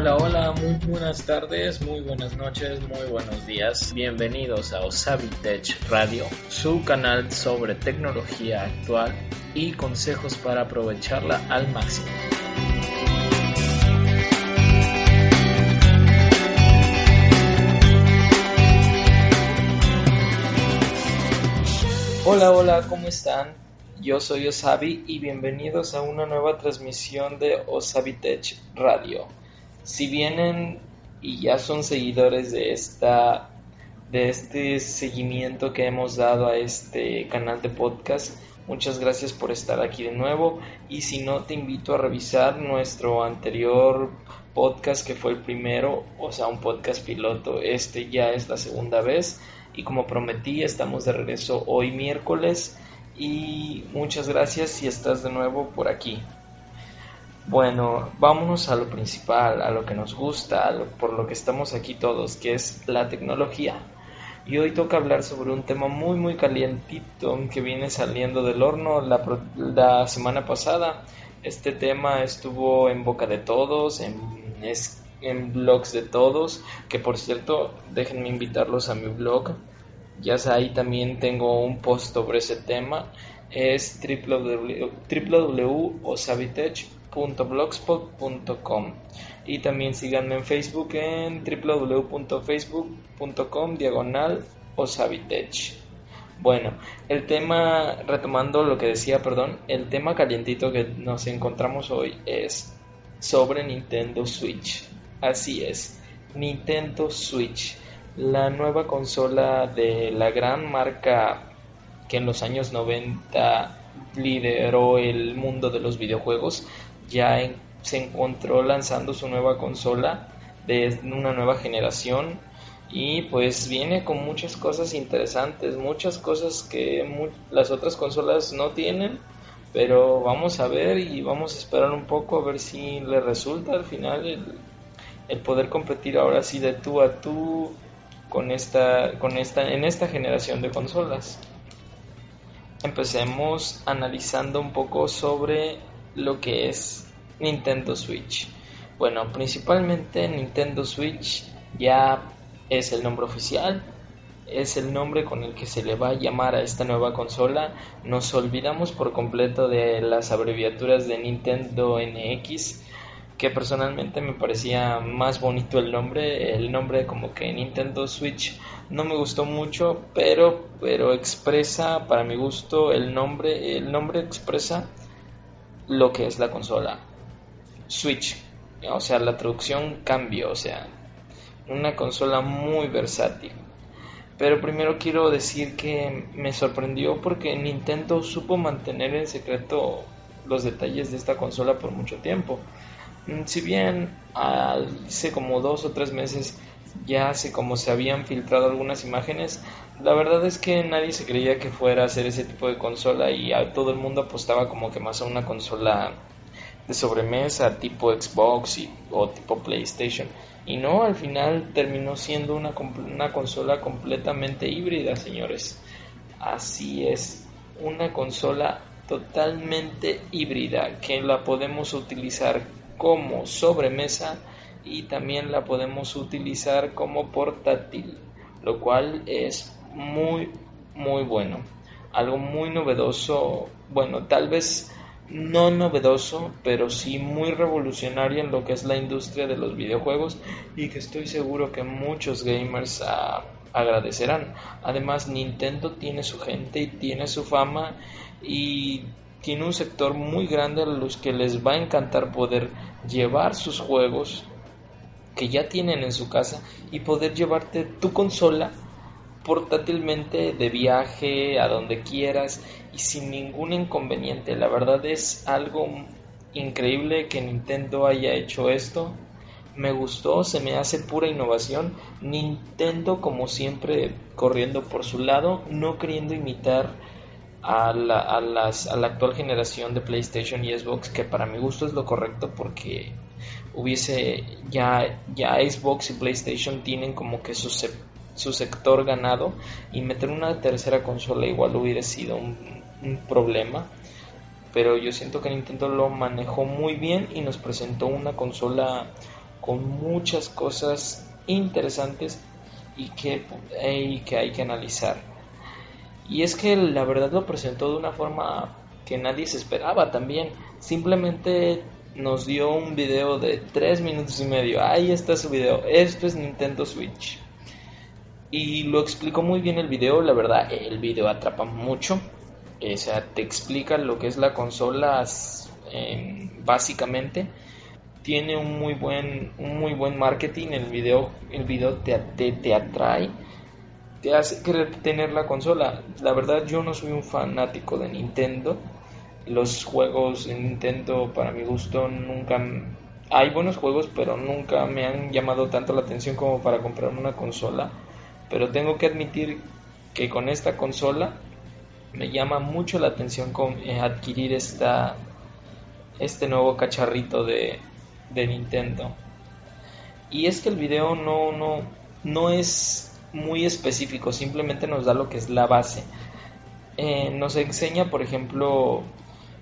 Hola, hola, muy buenas tardes, muy buenas noches, muy buenos días. Bienvenidos a Osabi Tech Radio, su canal sobre tecnología actual y consejos para aprovecharla al máximo. Hola, hola, ¿cómo están? Yo soy Osabi y bienvenidos a una nueva transmisión de Osabi Tech Radio. Si vienen y ya son seguidores de esta de este seguimiento que hemos dado a este canal de podcast, muchas gracias por estar aquí de nuevo. Y si no te invito a revisar nuestro anterior podcast que fue el primero, o sea, un podcast piloto, este ya es la segunda vez. Y como prometí estamos de regreso hoy miércoles. Y muchas gracias si estás de nuevo por aquí. Bueno, vámonos a lo principal, a lo que nos gusta, por lo que estamos aquí todos, que es la tecnología. Y hoy toca hablar sobre un tema muy muy calientito que viene saliendo del horno la, semana pasada. Este tema estuvo en boca de todos, en, blogs de todos, que por cierto, déjenme invitarlos a mi blog. Ya ahí también tengo un post sobre ese tema. Es www.osabitech.blogspot.com y también síganme en Facebook en www.facebook.com diagonal osabitech. Bueno, el tema, retomando lo que decía, perdón, el tema calientito que nos encontramos hoy es sobre Nintendo Switch. Así es, Nintendo Switch, la nueva consola de la gran marca que en los años 90 lideró el mundo de los videojuegos, ya se encontró lanzando su nueva consola de una nueva generación y pues viene con muchas cosas interesantes, muchas cosas que las otras consolas no tienen pero vamos a ver y vamos a esperar un poco a ver si le resulta al final el, el poder competir ahora sí de tú a tú con esta, con esta, en esta generación de consolas. Empecemos analizando un poco sobre lo que es Nintendo Switch. Bueno, principalmente Nintendo Switch ya es el nombre oficial, es el nombre con el que se le va a llamar a esta nueva consola. Nos olvidamos por completo de las abreviaturas de Nintendo NX que personalmente me parecía más bonito el nombre, el nombre como que Nintendo Switch no me gustó mucho, pero pero expresa para mi gusto el nombre, el nombre expresa lo que es la consola. Switch, o sea, la traducción cambio, o sea, una consola muy versátil. Pero primero quiero decir que me sorprendió porque Nintendo supo mantener en secreto los detalles de esta consola por mucho tiempo. Mm, si bien hace como dos o tres meses ya hace como se habían filtrado algunas imágenes, la verdad es que nadie se creía que fuera a ser ese tipo de consola y a todo el mundo apostaba como que más a una consola de sobremesa tipo Xbox o tipo PlayStation. Y no, al final terminó siendo una, una consola completamente híbrida, señores. Así es, una consola totalmente híbrida que la podemos utilizar como sobremesa y también la podemos utilizar como portátil, lo cual es muy muy bueno. Algo muy novedoso, bueno, tal vez no novedoso, pero sí muy revolucionario en lo que es la industria de los videojuegos y que estoy seguro que muchos gamers ah, agradecerán. Además, Nintendo tiene su gente y tiene su fama y tiene un sector muy grande a los que les va a encantar poder llevar sus juegos que ya tienen en su casa y poder llevarte tu consola portátilmente de viaje a donde quieras y sin ningún inconveniente. La verdad es algo increíble que Nintendo haya hecho esto. Me gustó, se me hace pura innovación. Nintendo como siempre corriendo por su lado, no queriendo imitar a la, a, las, a la actual generación de PlayStation y Xbox, que para mi gusto es lo correcto porque hubiese ya, ya Xbox y PlayStation tienen como que su, su sector ganado y meter una tercera consola igual hubiera sido un, problema. Pero yo siento que Nintendo lo manejó muy bien y nos presentó una consola con muchas cosas interesantes y que, y que hay que analizar. Y es que la verdad lo presentó de una forma que nadie se esperaba también. Simplemente nos dio un video de 3 minutos y medio. Ahí está su video. Esto es Nintendo Switch. Y lo explicó muy bien el video. La verdad, el video atrapa mucho. O sea, te explica lo que es la consola básicamente. Tiene un muy buen, un muy buen marketing. El video, el video te, te, te atrae. Te hace querer tener la consola. La verdad, yo no soy un fanático de Nintendo los juegos en Nintendo para mi gusto nunca hay buenos juegos pero nunca me han llamado tanto la atención como para comprar una consola pero tengo que admitir que con esta consola me llama mucho la atención eh, adquirir esta este nuevo cacharrito de, de Nintendo. Y es que el video no no no es muy específico simplemente nos da lo que es la base. Eh, nos enseña por ejemplo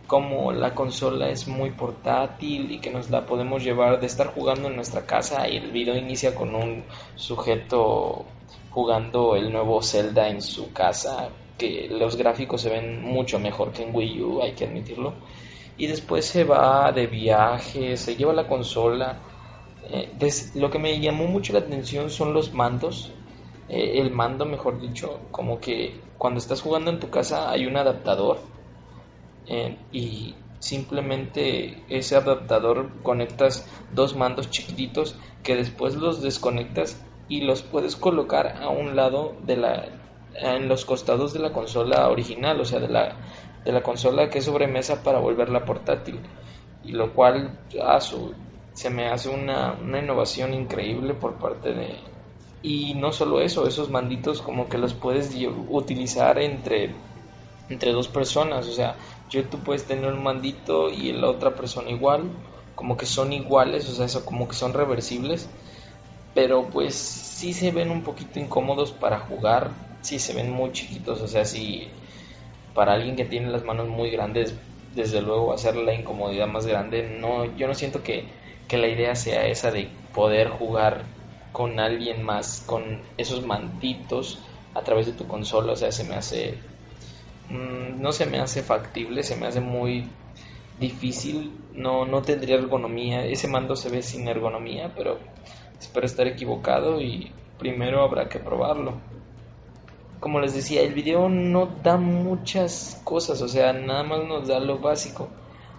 como la consola es muy portátil y que nos la podemos llevar de estar jugando en nuestra casa y el video inicia con un sujeto jugando el nuevo Zelda en su casa que los gráficos se ven mucho mejor que en Wii U hay que admitirlo. Y después se va de viaje se lleva la consola. Eh, lo que me llamó mucho la atención son los mandos. Eh, el mando mejor dicho como que cuando estás jugando en tu casa hay un adaptador y simplemente ese adaptador conectas dos mandos chiquititos que después los desconectas y los puedes colocar a un lado de la en los costados de la consola original, o sea, de la, de la consola que es sobremesa para volverla portátil. Y lo cual se me hace una, una innovación increíble por parte de... Y no solo eso, esos manditos como que los puedes utilizar entre, entre dos personas, o sea, yo tú puedes tener un mandito y la otra persona igual, como que son iguales, o sea, eso como que son reversibles, pero pues sí se ven un poquito incómodos para jugar, sí se ven muy chiquitos, o sea, si para alguien que tiene las manos muy grandes, desde luego hacer la incomodidad más grande, no, yo no siento que, que la idea sea esa de poder jugar con alguien más, con esos manditos a través de tu consola, o sea, se me hace Mm, no se me hace factible, se me hace muy difícil, no, no tendría ergonomía, ese mando se ve sin ergonomía, pero espero estar equivocado y primero habrá que probarlo. Como les decía, el video no da muchas cosas, o sea, nada más nos da lo básico.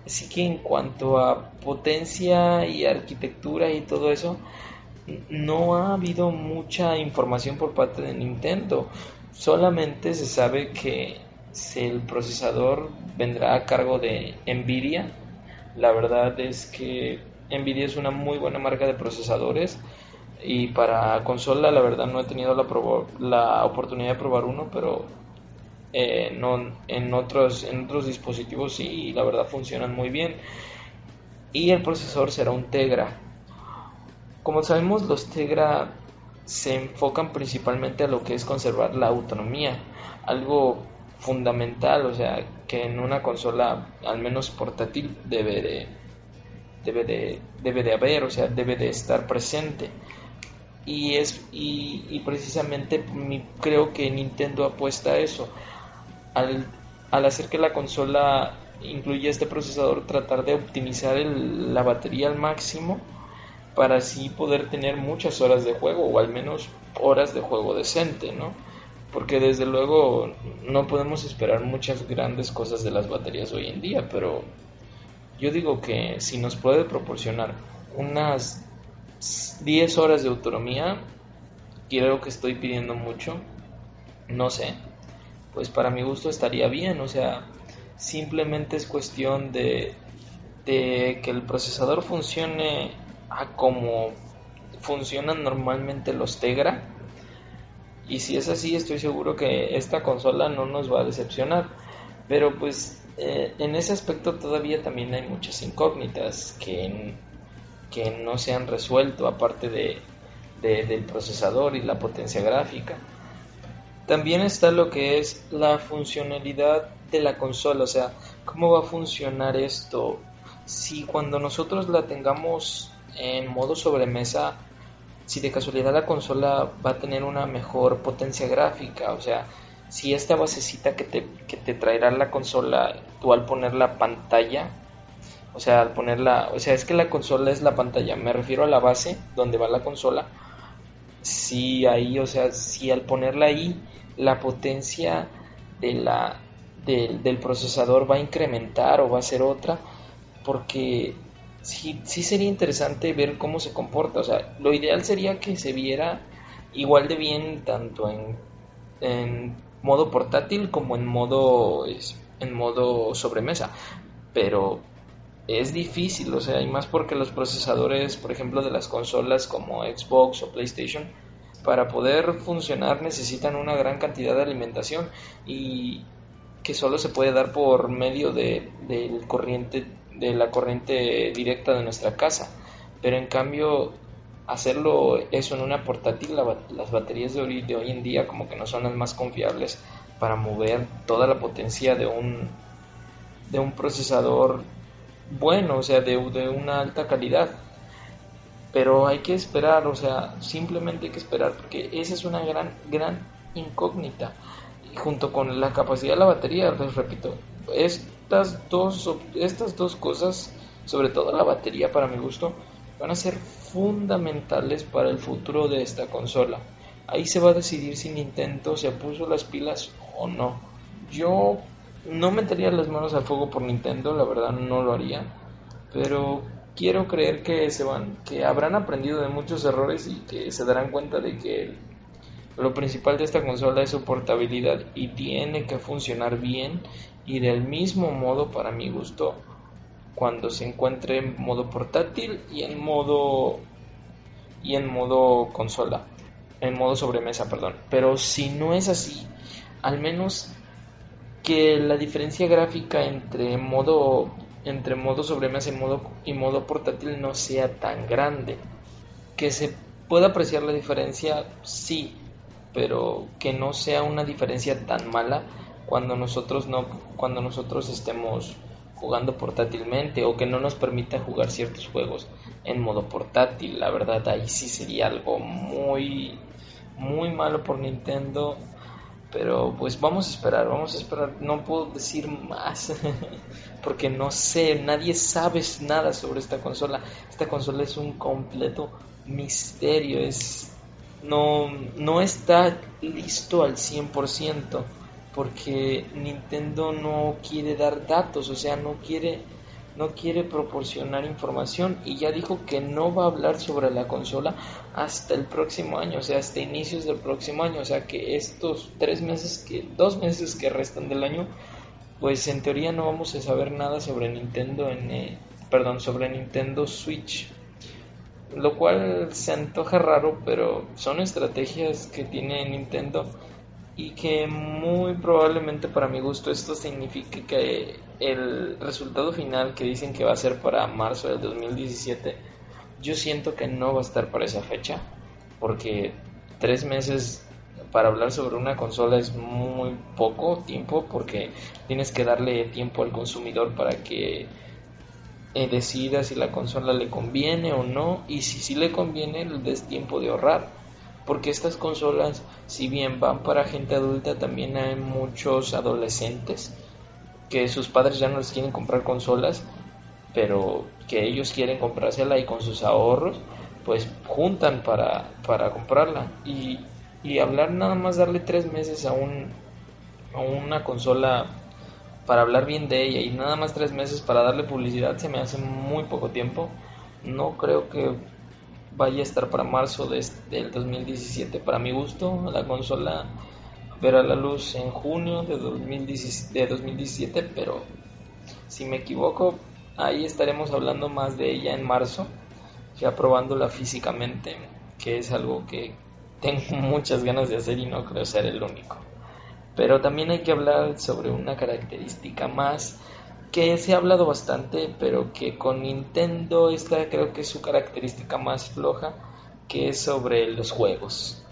Así que en cuanto a potencia y arquitectura y todo eso, no ha habido mucha información por parte de Nintendo. Solamente se sabe que el procesador vendrá a cargo de Nvidia. La verdad es que Nvidia es una muy buena marca de procesadores y para consola la verdad no he tenido la, la oportunidad de probar uno, pero eh, no, en, otros, en otros dispositivos sí la verdad funcionan muy bien. Y el procesador será un Tegra. Como sabemos los Tegra se enfocan principalmente a lo que es conservar la autonomía, algo fundamental, o sea, que en una consola, al menos portátil, debe de, debe de, debe de haber, o sea, debe de estar presente. Y, es, y, precisamente creo que Nintendo apuesta a eso. Al, al hacer que la consola incluya este procesador, tratar de optimizar la batería al máximo para así poder tener muchas horas de juego o al menos horas de juego decente, ¿no? porque desde luego no podemos esperar muchas grandes cosas de las baterías hoy en día, pero yo digo que si nos puede proporcionar unas 10 horas de autonomía, creo que estoy pidiendo mucho, no sé, pues para mi gusto estaría bien, o sea, simplemente es cuestión de, de que el procesador funcione a como funcionan normalmente los Tegra, y si es así, estoy seguro que esta consola no nos va a decepcionar. Pero pues eh, en ese aspecto todavía también hay muchas incógnitas que, que no se han resuelto aparte de, del procesador y la potencia gráfica. También está lo que es la funcionalidad de la consola, o sea, cómo va a funcionar esto si cuando nosotros la tengamos en modo sobremesa si de casualidad la consola va a tener una mejor potencia gráfica, o sea, si esta basecita que te, que te traerá la consola, tú al poner la pantalla, o sea, al ponerla, o sea, es que la consola es la pantalla, me refiero a la base donde va la consola, si ahí, o sea, si al ponerla ahí, la potencia de la, del procesador va a incrementar o va a ser otra, porque sí, sí sería interesante ver cómo se comporta. O sea, lo ideal sería que se viera igual de bien tanto en, en modo portátil como en modo, en modo sobremesa. Pero es difícil, o sea, y más porque los procesadores, por ejemplo, de las consolas como Xbox o PlayStation, para poder funcionar necesitan una gran cantidad de alimentación y que solo se puede dar por medio de, del corriente de la corriente directa de nuestra casa. Pero en cambio, hacerlo eso en una portátil, las baterías de hoy, de hoy en día como que no son las más confiables para mover toda la potencia de un, de un procesador bueno, o sea, de, de una alta calidad. Pero hay que esperar, o sea, simplemente hay que esperar, porque esa es una gran, gran incógnita. Y junto con la capacidad de la batería, les repito, es estas dos, estas dos cosas, sobre todo la batería para mi gusto, van a ser fundamentales para el futuro de esta consola. Ahí se va a decidir si Nintendo se puso las pilas o no. Yo no metería las manos al fuego por Nintendo, la verdad no lo haría, pero quiero creer que se van, que habrán aprendido de muchos errores y que se darán cuenta de que lo principal de esta consola es su portabilidad y tiene que funcionar bien y del mismo modo para mi gusto cuando se encuentre en modo portátil y en modo y en modo consola, en modo sobremesa, perdón. Pero si no es así, al menos que la diferencia gráfica entre modo entre modo sobremesa y modo y modo portátil no sea tan grande. Que se pueda apreciar la diferencia, sí, pero que no sea una diferencia tan mala cuando nosotros no cuando nosotros estemos jugando portátilmente o que no nos permita jugar ciertos juegos en modo portátil. La verdad ahí sí sería algo muy muy malo por Nintendo. Pero pues vamos a esperar vamos a esperar. No puedo decir más porque no sé nadie sabe nada sobre esta consola. Esta consola es un completo misterio es no, no está listo al 100% porque Nintendo no quiere dar datos, o sea, no quiere no quiere proporcionar información y ya dijo que no va a hablar sobre la consola hasta el próximo año, o sea, hasta inicios del próximo año, o sea que estos tres meses que, dos meses que restan del año, pues en teoría no vamos a saber nada sobre Nintendo en, eh, perdón, sobre Nintendo Switch lo cual se antoja raro, pero son estrategias que tiene Nintendo y que muy probablemente para mi gusto esto signifique que el resultado final que dicen que va a ser para marzo del 2017, yo siento que no va a estar para esa fecha, porque tres meses para hablar sobre una consola es muy poco tiempo, porque tienes que darle tiempo al consumidor para que eh, decida si la consola le conviene o no y si sí le conviene le des tiempo de ahorrar porque estas consolas si bien van para gente adulta también hay muchos adolescentes que sus padres ya no les quieren comprar consolas pero que ellos quieren comprársela y con sus ahorros pues juntan para, para comprarla y, y hablar nada más darle tres meses a un a una consola para hablar bien de ella y nada más tres meses para darle publicidad se me hace muy poco tiempo. No creo que vaya a estar para marzo de, del 2017. Para mi gusto, la consola verá la luz en junio de 2017, de 2017 pero si me equivoco, ahí estaremos hablando más de ella en marzo, ya probándola físicamente, que es algo que tengo muchas ganas de hacer y no creo ser el único. Pero también hay que hablar sobre una característica más que se ha hablado bastante, pero que con Nintendo esta creo que es su característica más floja, que es sobre los juegos.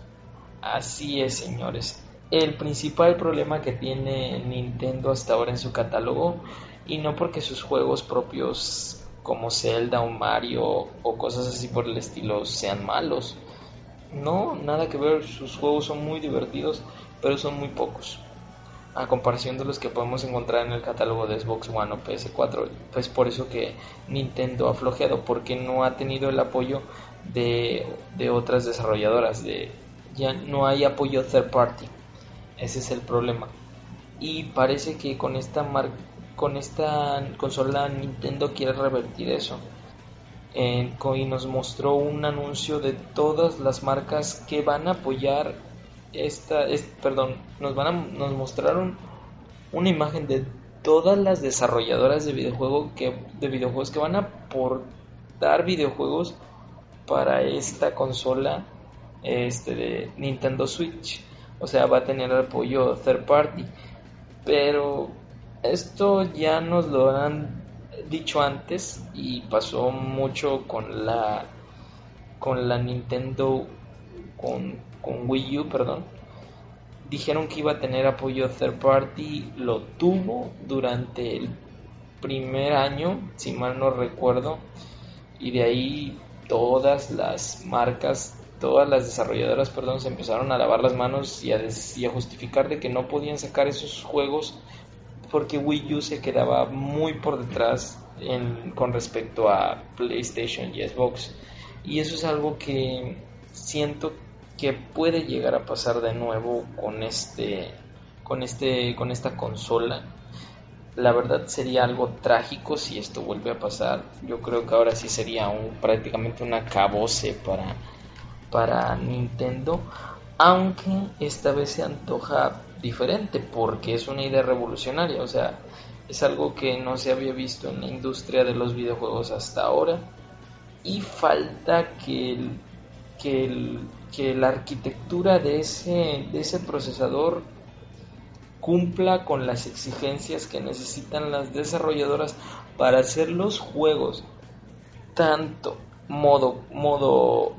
Así es, señores. El principal problema que tiene Nintendo hasta ahora en su catálogo, y no porque sus juegos propios como Zelda o Mario o cosas así por el estilo sean malos. No, nada que ver, sus juegos son muy divertidos, pero son muy pocos. A comparación de los que podemos encontrar en el catálogo de Xbox One o PS4, pues por eso que Nintendo ha flojeado, porque no ha tenido el apoyo de, de otras desarrolladoras, de, ya no hay apoyo third party. Ese es el problema. Y parece que con esta marca con esta consola Nintendo quiere revertir eso. y nos mostró un anuncio de todas las marcas que van a apoyar esta, perdón, nos van a, nos mostraron una imagen de todas las desarrolladoras de videojuegos que de videojuegos que van a aportar videojuegos para esta consola este de Nintendo Switch. O sea, va a tener apoyo third party. Pero esto ya nos lo han dicho antes y pasó mucho con la con la Nintendo con, con Wii U, perdón. Dijeron que iba a tener apoyo third party, lo tuvo durante el primer año, si mal no recuerdo, y de ahí todas las marcas, todas las desarrolladoras, perdón, se empezaron a lavar las manos y a, y a justificar de que no podían sacar esos juegos porque Wii U se quedaba muy por detrás con respecto a PlayStation y Xbox. Y eso es algo que siento que puede llegar a pasar de nuevo con este con este con esta consola. La verdad sería algo trágico si esto vuelve a pasar. Yo creo que ahora sí sería un, prácticamente una cabose para para Nintendo, aunque esta vez se antoja diferente porque es una idea revolucionaria, o sea, es algo que no se había visto en la industria de los videojuegos hasta ahora y falta que, que, que la arquitectura de ese, de ese procesador cumpla con las exigencias que necesitan las desarrolladoras para hacer los juegos tanto modo modo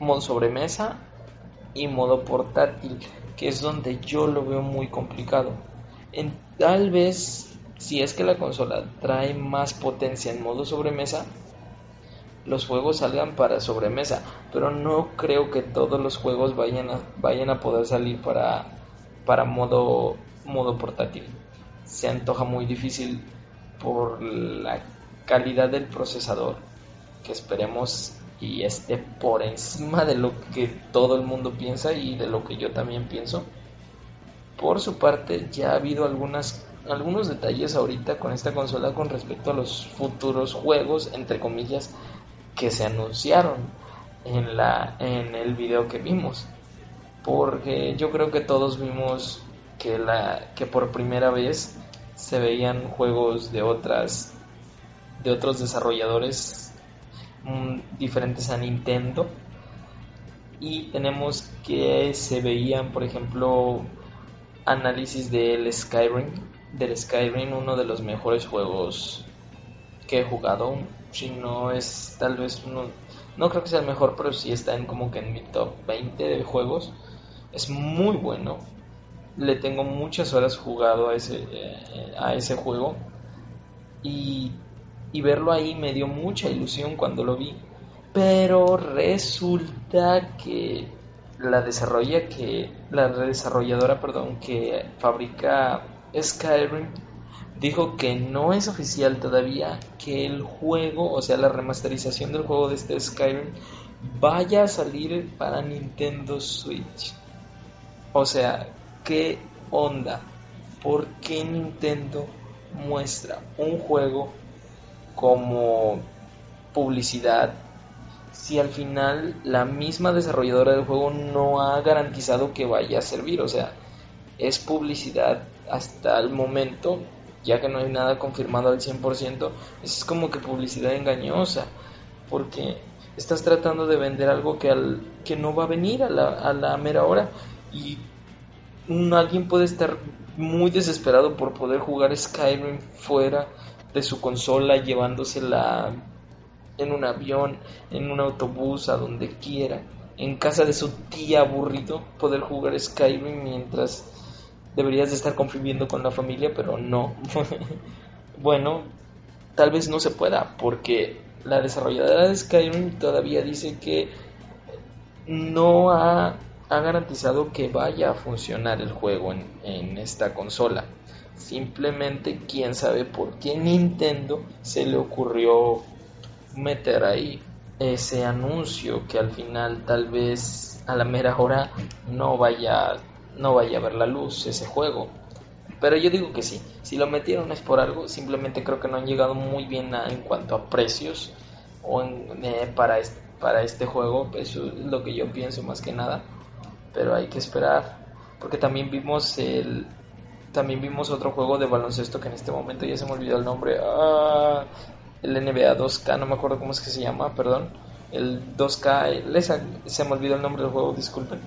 modo sobremesa y modo portátil que es donde yo lo veo muy complicado. En, tal vez, si es que la consola trae más potencia en modo sobremesa, los juegos salgan para sobremesa, pero no creo que todos los juegos vayan a, vayan a poder salir para, para modo, modo portátil. Se antoja muy difícil por la calidad del procesador, que esperemos y esté por encima de lo que todo el mundo piensa y de lo que yo también pienso. Por su parte, ya ha habido algunas, algunos detalles ahorita con esta consola con respecto a los futuros juegos, entre comillas, que se anunciaron en, la, en el video que vimos. Porque yo creo que todos vimos que, la, que por primera vez se veían juegos de otras de otros desarrolladores diferentes a Nintendo. Y tenemos que se veían, por ejemplo, análisis del Skyrim. Del Skyrim, uno de los mejores juegos que he jugado. Si no es tal vez uno, no creo que sea el mejor, pero si está en como que en mi top 20 de juegos. Es muy bueno. Le tengo muchas horas jugado a ese, eh, a ese juego. Y y verlo ahí me dio mucha ilusión cuando lo vi. Pero resulta que la desarrolla que la desarrolladora, perdón, que fabrica Skyrim dijo que no es oficial todavía que el juego, o sea, la remasterización del juego de este Skyrim vaya a salir para Nintendo Switch. O sea, ¿qué onda? ¿Por qué Nintendo muestra un juego como publicidad si al final la misma desarrolladora del juego no ha garantizado que vaya a servir. O sea, es publicidad hasta el momento, ya que no hay nada confirmado al 100%, es como que publicidad engañosa, porque estás tratando de vender algo que, al, que no va a venir a la, a la mera hora y alguien puede estar muy desesperado por poder jugar Skyrim fuera de su consola llevándosela en un avión, en un autobús, a donde quiera, en casa de su tía aburrido, poder jugar Skyrim mientras deberías de estar conviviendo con la familia, pero no. bueno, tal vez no se pueda, porque la desarrolladora de Skyrim todavía dice que no ha, garantizado que vaya a funcionar el juego en, en esta consola. Simplemente quién sabe por qué Nintendo se le ocurrió meter ahí ese anuncio que al final tal vez a la mera hora no vaya no vaya a ver la luz ese juego. Pero yo digo que sí, si lo metieron es por algo, simplemente creo que no han llegado muy bien en cuanto a precios o eh, para, este, para este juego, eso es lo que yo pienso más que nada, pero hay que esperar, porque también vimos el también vimos otro juego de baloncesto que en este momento ya se me olvidó el nombre, ah, el NBA 2K, no me acuerdo cómo es que se llama, perdón, el 2K, se me olvidó el nombre del juego, disculpen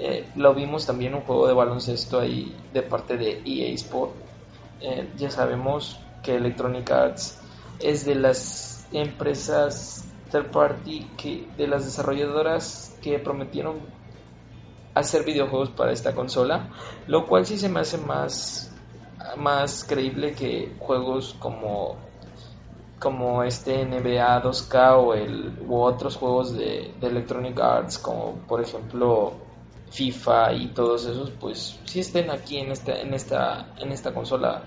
eh, lo vimos también un juego de baloncesto ahí de parte de EA Sport. Eh, ya sabemos que Electronic Arts es de las empresas third party que de las desarrolladoras que prometieron hacer videojuegos para esta consola, lo cual sí se me hace más más creíble que juegos como como este NBA 2K o el u otros juegos de, de Electronic Arts como por ejemplo FIFA y todos esos, pues sí estén aquí en esta, en esta, en esta consola,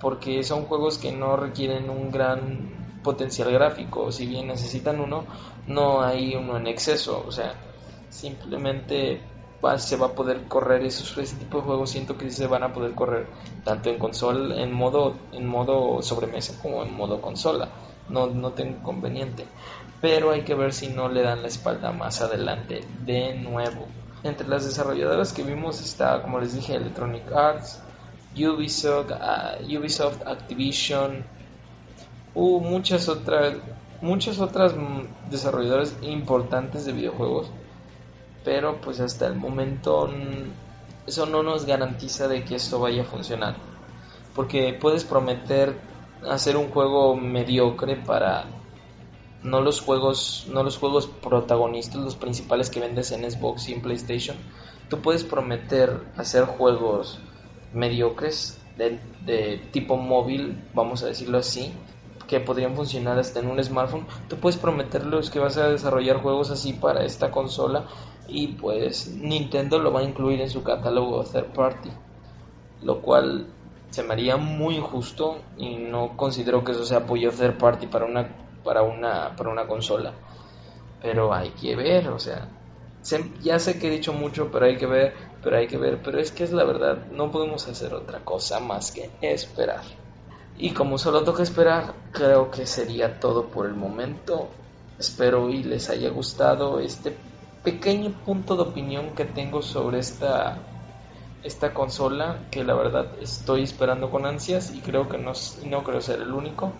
porque son juegos que no requieren un gran potencial gráfico, si bien necesitan uno, no hay uno en exceso, o sea, simplemente se va a poder correr esos ese tipo de juegos. Siento que se van a poder correr tanto en consola en modo en modo sobremesa como en modo consola. No, no tengo inconveniente pero hay que ver si no le dan la espalda más adelante de nuevo entre las desarrolladoras que vimos está, como les dije, Electronic Arts, Ubisoft, ah, Ubisoft Activision, hubo muchas otras, muchas otras desarrolladoras importantes de videojuegos, pero pues hasta el momento eso no nos garantiza de que esto vaya a funcionar, porque puedes prometer hacer un juego mediocre para no los juegos, no los juegos protagonistas, los principales que vendes en Xbox y en PlayStation. Tú puedes prometer hacer juegos mediocres de, tipo móvil, vamos a decirlo así, que podrían funcionar hasta en un smartphone. Tú puedes prometerlos que vas a desarrollar juegos así para esta consola y pues Nintendo lo va a incluir en su catálogo third party, lo cual se me haría muy injusto y no considero que eso sea apoyo third party para una para una, para una consola. Pero hay que ver, o sea, ya sé que he dicho mucho, pero hay que ver, pero hay que ver, pero es que es la verdad, no podemos hacer otra cosa más que esperar. Y como solo toca esperar, creo que sería todo por el momento. Espero y les haya gustado este pequeño punto de opinión que tengo sobre esta esta consola que la verdad estoy esperando con ansias y creo que no, no creo ser el único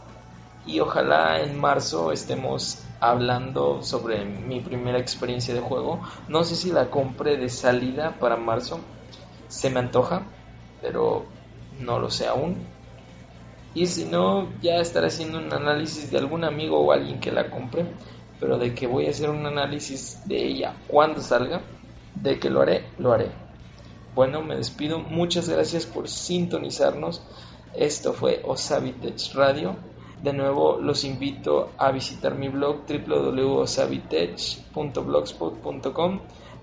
y ojalá en marzo estemos hablando sobre mi primera experiencia de juego. No sé si la compre de salida para marzo, se me antoja, pero no lo sé aún. Y si no, ya estaré haciendo un análisis de algún amigo o alguien que la compre, pero de que voy a hacer un análisis de ella cuando salga, de que lo haré, lo haré. Bueno, me despido. Muchas gracias por sintonizarnos. Esto fue Osavitech Radio de nuevo los invito a visitar mi blog www.savitech.blogspot.com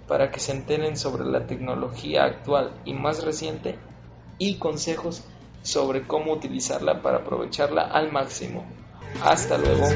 para que se enteren sobre la tecnología actual y más reciente y consejos sobre cómo utilizarla para aprovecharla al máximo. Hasta luego.